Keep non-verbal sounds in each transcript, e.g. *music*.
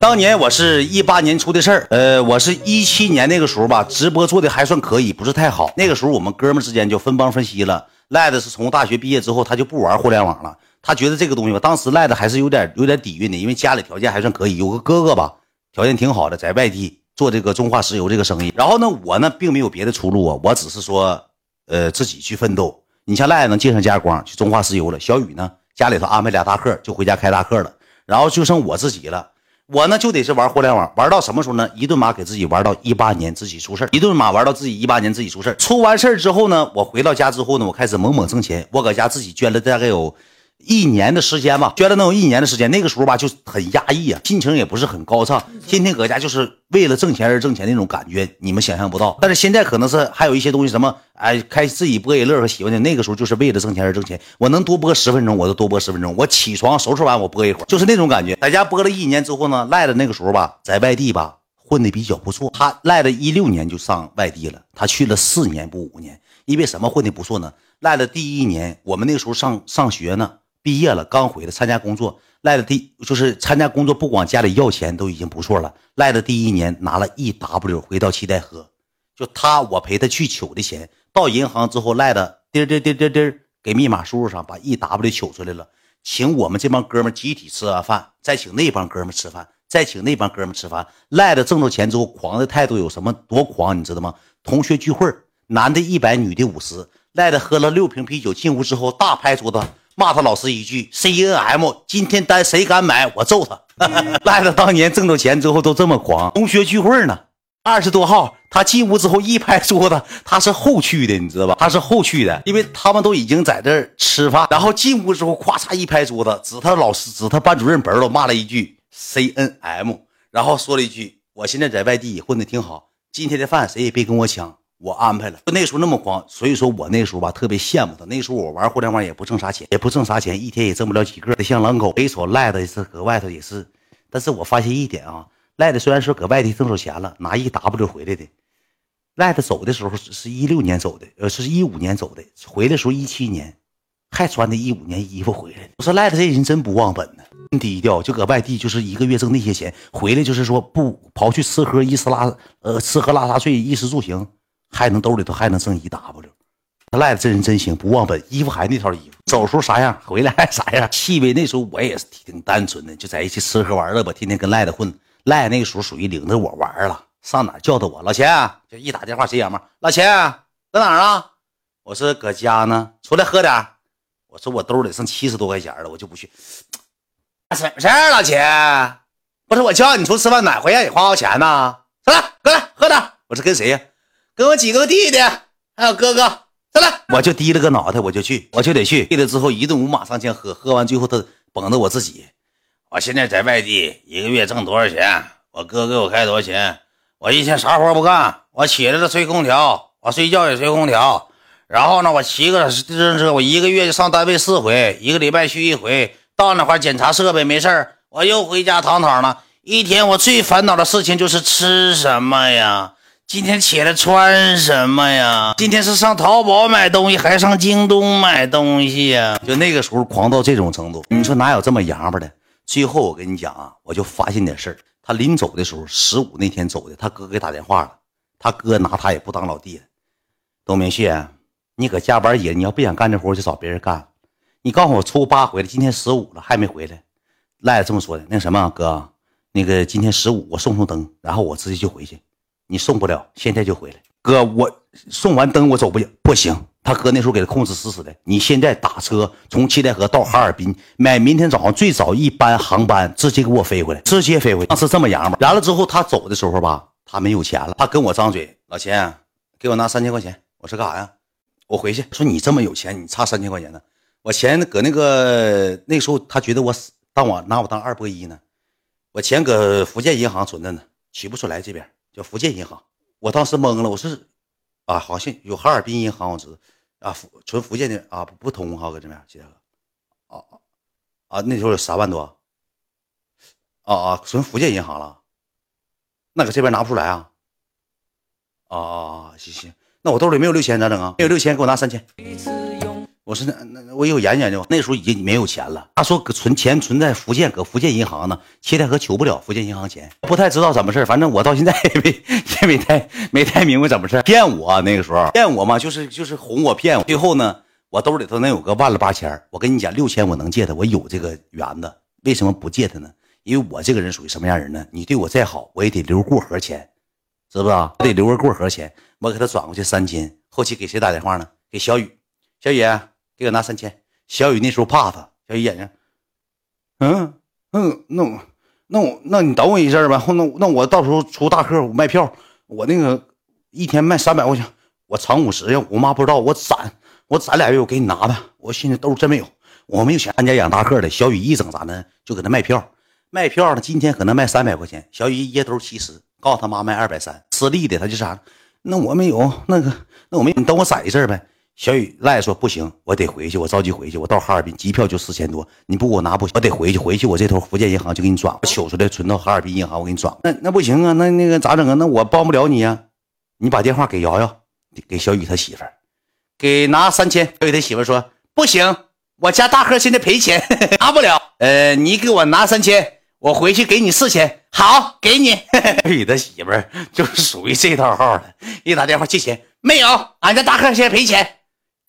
当年我是一八年出的事儿，呃，我是一七年那个时候吧，直播做的还算可以，不是太好。那个时候我们哥们之间就分帮分析了。赖子是从大学毕业之后，他就不玩互联网了，他觉得这个东西吧，当时赖子还是有点有点底蕴的，因为家里条件还算可以，有个哥哥吧，条件挺好的，在外地做这个中化石油这个生意。然后呢，我呢并没有别的出路啊，我只是说，呃，自己去奋斗。你像赖子能借上家光去中化石油了，小雨呢家里头安排俩大客就回家开大客了，然后就剩我自己了。我呢就得是玩互联网，玩到什么时候呢？一顿马给自己玩到一八年自己出事一顿马玩到自己一八年自己出事出完事之后呢，我回到家之后呢，我开始猛猛挣钱。我搁家自己捐了大概有。一年的时间吧，捐了能有一年的时间。那个时候吧，就很压抑啊，心情也不是很高尚，天天搁家就是为了挣钱而挣钱那种感觉，你们想象不到。但是现在可能是还有一些东西，什么哎，开自己播也乐和喜欢的。那个时候就是为了挣钱而挣钱，我能多播十分钟，我就多播十分钟。我起床收拾完，我播一会儿，就是那种感觉。在家播了一年之后呢，赖的那个时候吧，在外地吧混的比较不错。他赖的一六年就上外地了，他去了四年不五年，因为什么混的不错呢？赖的第一年，我们那个时候上上学呢。毕业了，刚回来参加工作，赖的第就是参加工作，不管家里要钱，都已经不错了。赖的第一年拿了一 W 回到七代河，就他我陪他去取的钱，到银行之后，赖的滴滴滴滴滴给密码输入上，把一 W 取出来了，请我们这帮哥们集体吃完饭，再请那帮哥们吃饭，再请那帮哥们吃饭。赖的挣着钱之后，狂的态度有什么多狂，你知道吗？同学聚会，男的一百，女的五十，赖的喝了六瓶啤酒，进屋之后大拍桌子。骂他老师一句 C N M，今天单谁敢买我揍他。*laughs* 赖子当年挣着钱之后都这么狂。同学聚会呢，二十多号，他进屋之后一拍桌子，他是后去的，你知道吧？他是后去的，因为他们都已经在这吃饭，然后进屋之后咵嚓一拍桌子，指他老师，指他班主任本儿骂了一句 C N M，然后说了一句：“我现在在外地混的挺好，今天的饭谁也别跟我抢。”我安排了，就那时候那么狂，所以说我那时候吧特别羡慕他。那时候我玩互联网也不挣啥钱，也不挣啥钱，一天也挣不了几个。像狼狗，没瞅赖的是搁外头也是，但是我发现一点啊，赖的虽然说搁外地挣着钱了，拿一 W 回来的，赖的走的时候是一六年走的，呃，是一五年走的，回来时候一七年，还穿的一五年衣服回来。我说赖的这人真不忘本呢，低调，就搁外地就是一个月挣那些钱，回来就是说不刨去吃喝衣食拉，呃，吃喝拉撒睡，衣食住行。还能兜里头还能挣一 W，他赖的这人真行，不忘本。衣服还那套衣服，走时候啥样，回来还啥样。气味那时候我也是挺单纯的，就在一起吃喝玩乐吧，天天跟赖的混。赖那个时候属于领着我玩了，上哪叫的我老钱，就一打电话谁爷们老钱搁哪啊？我说搁家呢，出来喝点。我说我兜里剩七十多块钱了，我就不去。什么事儿，老钱？不是我叫你出吃饭，哪回让你花我钱呢？出来，过来喝点。我说跟谁呀？跟我几个弟弟，还有哥哥，上来，我就低了个脑袋，我就去，我就得去。去了之后，一顿五马上前喝，喝完最后他绷着我自己。我现在在外地，一个月挣多少钱？我哥给我开多少钱？我一天啥活不干，我起来了吹空调，我睡觉也吹空调。然后呢，我骑个自行车，我一个月就上单位四回，一个礼拜去一回。到那块检查设备没事我又回家躺躺了。一天我最烦恼的事情就是吃什么呀？今天起来穿什么呀？今天是上淘宝买东西，还上京东买东西呀？就那个时候狂到这种程度，你说哪有这么洋巴的？最后我跟你讲啊，我就发现点事儿。他临走的时候，十五那天走的，他哥给打电话了，他哥拿他也不当老弟了。董明旭，你搁加班也，你要不想干这活，就找别人干。你告诉我初八回来，今天十五了还没回来。赖子这么说的，那什么哥，那个今天十五，我送送灯，然后我直接就回去。你送不了，现在就回来，哥，我送完灯我走不了，不行。他哥那时候给他控制死死的。你现在打车从七台河到哈尔滨，买明天早上最早一班航班，直接给我飞回来，直接飞回来。当时这么洋吧。完了之后他走的时候吧，他没有钱了，他跟我张嘴，老钱，给我拿三千块钱。我说干啥呀？我回去。说你这么有钱，你差三千块钱呢？我钱搁那个那时候他觉得我死，当我拿我当二波一呢。我钱搁福建银行存着呢，取不出来这边。叫福建银行，我当时懵了，我说，啊，好像有哈尔滨银行，我知道，啊，福纯福建的啊不通哈，搁这边记得了，啊啊，那时候有三万多，啊啊，存福建银行了，那搁这边拿不出来啊，啊啊啊，行行，那我兜里没有六千咋整啊？没有六千，给我拿三千。我说那那我有研究研究。那时候已经没有钱了。他说搁存钱存在福建，搁福建银行呢。七台河求不了福建银行钱，不太知道怎么事反正我到现在 *laughs* 也没也没太没太明白怎么事骗我那个时候骗我嘛，就是就是哄我骗我。最后呢，我兜里头能有个万了八千我跟你讲，六千我能借他，我有这个缘子。为什么不借他呢？因为我这个人属于什么样人呢？你对我再好，我也得留过河钱，知不知道？我得留个过河钱。我给他转过去三千，后期给谁打电话呢？给小雨，小雨。给我拿三千，小雨那时候怕他，小雨眼睛，嗯嗯，那我那我那你等我一阵儿吧，那那我到时候出大客我卖票，我那个一天卖三百块钱，我藏五十呀，我妈不知道，我攒我攒俩月，我给你拿吧。我现在兜真没有，我没有钱。俺家养大客的小雨一整咋呢？就给他卖票，卖票呢，今天可能卖三百块钱，小雨一掖兜七十，告诉他妈卖二百三，私立的，他就啥？那我没有那个，那我没，你等我攒一阵儿呗。小雨赖说不行，我得回去，我着急回去，我到哈尔滨机票就四千多，你不给我拿不行，我得回去，回去我这头福建银行就给你转，我取出来存到哈尔滨银行，我给你转。那那不行啊，那那个咋整啊？那我帮不了你呀，你把电话给瑶瑶，给小雨他媳妇儿，给拿三千。小雨他媳妇说不行，我家大贺现在赔钱，*laughs* 拿不了。呃，你给我拿三千，我回去给你四千。好，给你。*laughs* 小雨他媳妇儿就是属于这套号的，一打电话借钱没有，俺家大贺现在赔钱。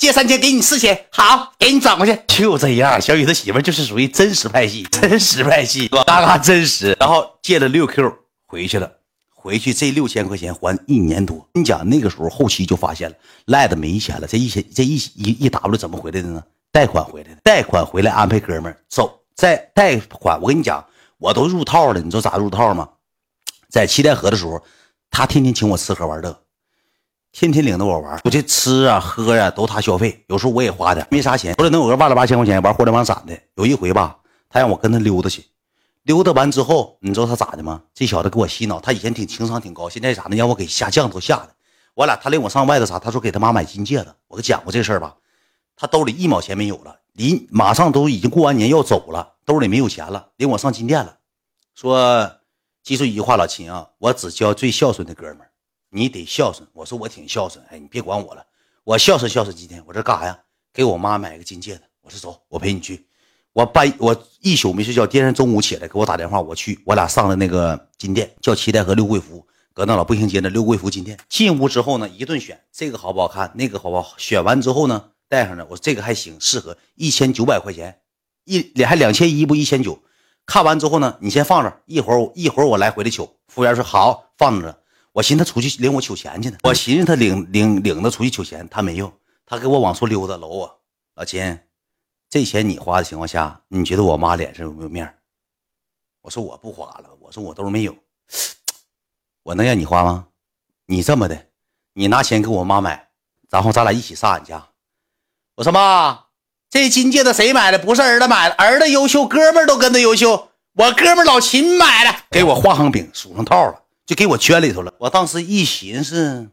借三千给你四千，好，给你转过去。就这样，小雨他媳妇就是属于真实派系，*laughs* 真实派系，嘎嘎真实。然后借了六 Q 回去了，回去这六千块钱还一年多。跟你讲那个时候后期就发现了，赖的没钱了。这一千这一一一 W 怎么回来的呢？贷款回来的，贷款回来安排哥们走，在贷款。我跟你讲，我都入套了。你知道咋入套吗？在七台河的时候，他天天请我吃喝玩乐。天天领着我玩，我这吃啊喝呀都他消费，有时候我也花点，没啥钱，手里能有个万了八千块钱玩互联网攒的。有一回吧，他让我跟他溜达去，溜达完之后，你知道他咋的吗？这小子给我洗脑，他以前挺情商挺高，现在咋的让我给下降头下的。我俩他领我上外头啥？他说给他妈买金戒指，我给讲过这事儿吧。他兜里一毛钱没有了，离马上都已经过完年要走了，兜里没有钱了，领我上金店了，说记住一句话，老秦啊，我只交最孝顺的哥们儿。你得孝顺，我说我挺孝顺，哎，你别管我了，我孝顺孝顺。今天我这干啥呀？给我妈买个金戒指。我说走，我陪你去。我半我一宿没睡觉，第二天中午起来给我打电话，我去，我俩上了那个金店，叫七代和六贵福，搁那老步行街那六贵福金店。进屋之后呢，一顿选，这个好不好看？那个好不好？选完之后呢，戴上了，我说这个还行，适合，一千九百块钱，一还两千一不一千九。看完之后呢，你先放着，一会儿一会儿我来回来取。服务员说好，放着。我寻思他出去领我取钱去呢，我寻思他领领领着出去取钱，他没有，他给我往出溜达，搂我。老秦，这钱你花的情况下，你觉得我妈脸上有没有面我说我不花了，我说我兜没有，*sniffs* 我能让你花吗？你这么的，你拿钱给我妈买，然后咱俩一起上俺家。我说妈，这金戒指谁买的？不是儿子买的，儿子优秀，哥们都跟他优秀，我哥们老秦买的，给我画上饼，数上套了。就给我圈里头了。我当时一寻思，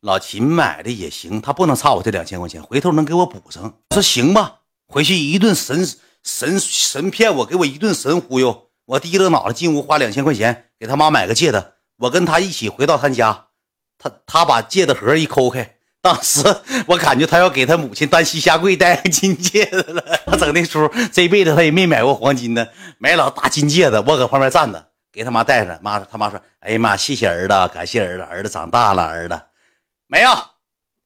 老秦买的也行，他不能差我这两千块钱，回头能给我补上。说行吧，回去一顿神神神骗我，给我一顿神忽悠。我低着脑袋进屋，花两千块钱给他妈买个戒指。我跟他一起回到他家，他他把戒指盒一抠开，当时我感觉他要给他母亲单膝下跪戴金戒指了。他整那出这辈子他也没买过黄金的，买老大金戒指，我搁旁边站着。给他妈带上，妈他妈说：“哎呀妈，谢谢儿子，感谢儿子，儿子长大了，儿子没有，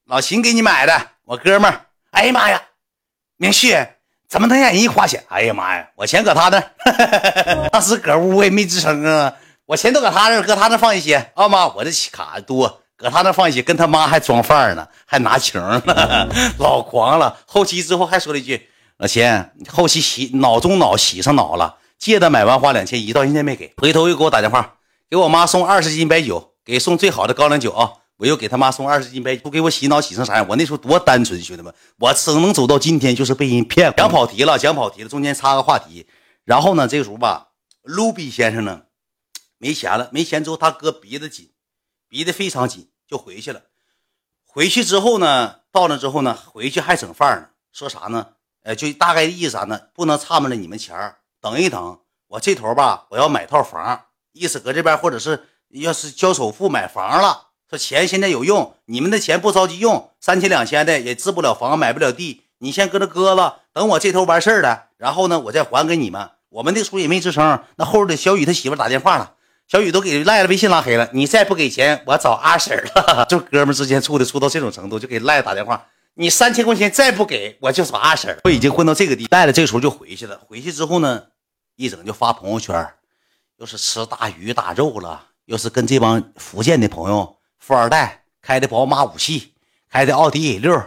老秦给你买的，我哥们儿。哎呀妈呀，明旭怎么能让人一花钱？哎呀妈呀，我钱搁他那，*laughs* 当时搁屋我也没吱声啊，我钱都搁他那，搁他那放一些啊妈，我这卡多，搁他那放一些，跟他妈还装范儿呢，还拿情呢，*laughs* 老狂了。后期之后还说了一句：老秦，后期洗脑中脑洗上脑了。”借的买完花两千一，到现在没给。回头又给我打电话，给我妈送二十斤白酒，给送最好的高粱酒啊！我又给他妈送二十斤白酒，不给我洗脑洗成啥样？我那时候多单纯，兄弟们，我只能走到今天，就是被人骗。讲跑题了，讲跑题了，中间插个话题。然后呢，这个时候吧，卢比先生呢没钱了，没钱之后他哥逼得紧，逼得非常紧，就回去了。回去之后呢，到那之后呢，回去还整饭呢，说啥呢？呃，就大概的意思啥呢？不能差没了你们钱儿。等一等，我这头吧，我要买套房，意思搁这边，或者是要是交首付买房了，说钱现在有用，你们的钱不着急用，三千两千的也置不了房，买不了地，你先搁这搁着，等我这头完事儿了，然后呢，我再还给你们。我们那时候也没吱声，那后边的小雨他媳妇打电话了，小雨都给赖了微信拉黑了。你再不给钱，我找阿婶了。*laughs* 就哥们之间处的处到这种程度，就给赖打电话。你三千块钱再不给，我就找阿婶。我已经混到这个地，赖了这个时候就回去了。回去之后呢，一整就发朋友圈，又是吃大鱼大肉了，又是跟这帮福建的朋友，富二代开的宝马五系，开的奥迪 A 六。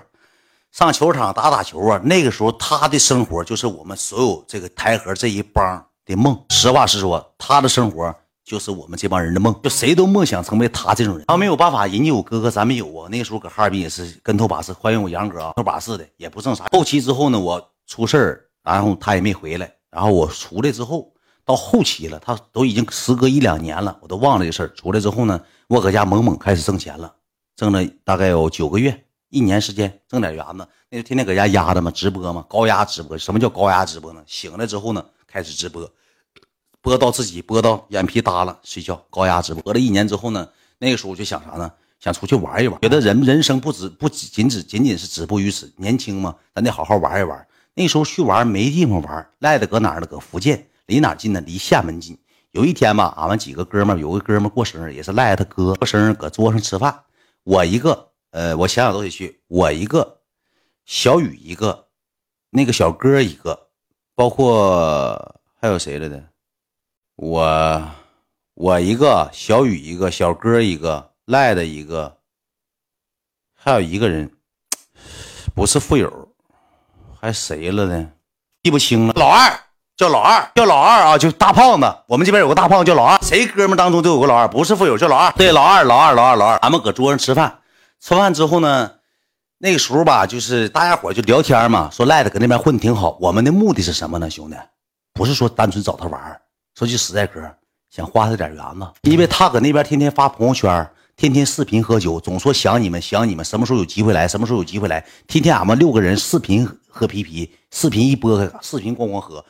上球场打打球啊！那个时候他的生活就是我们所有这个台河这一帮的梦。实话实说，他的生活就是我们这帮人的梦，就谁都梦想成为他这种人。他没有办法，人家有哥哥，咱们有啊。那时候搁哈尔滨也是跟头把式，欢迎我杨哥啊，头把式的也不挣啥。后期之后呢，我出事儿，然后他也没回来。然后我出来之后，到后期了，他都已经时隔一两年了，我都忘了这事儿。出来之后呢，我搁家猛猛开始挣钱了，挣了大概有九个月。一年时间挣点元子，那就天天搁家压着嘛，直播嘛，高压直播。什么叫高压直播呢？醒了之后呢，开始直播，播到自己播到眼皮耷了，睡觉。高压直播播了一年之后呢，那个时候我就想啥呢？想出去玩一玩。觉得人人生不止不仅止仅仅是止步于此，年轻嘛，咱得好好玩一玩。那时候去玩没地方玩，赖的搁哪儿呢？搁福建，离哪近呢？离厦门近。有一天吧，俺们几个哥们有个哥们过生日，也是赖他哥过生日，搁桌上吃饭，我一个。呃，我想想都得去。我一个，小雨一个，那个小哥一个，包括还有谁来的？我，我一个，小雨一个，小哥一个，赖的一个，还有一个人，不是富友，还谁了呢？记不清了。老二叫老二，叫老二啊，就大胖子。我们这边有个大胖子叫老二，谁哥们当中都有个老二，不是富有叫老二。对，老二，老二，老二，老二。俺们搁桌上吃饭。吃饭之后呢，那个时候吧，就是大家伙就聊天嘛，说赖子搁那边混的挺好。我们的目的是什么呢，兄弟？不是说单纯找他玩说句实在嗑，想花他点元子，因为他搁那边天天发朋友圈，天天视频喝酒，总说想你们想你们，什么时候有机会来，什么时候有机会来，天天俺们六个人视频喝啤啤，视频一播开，视频咣咣喝。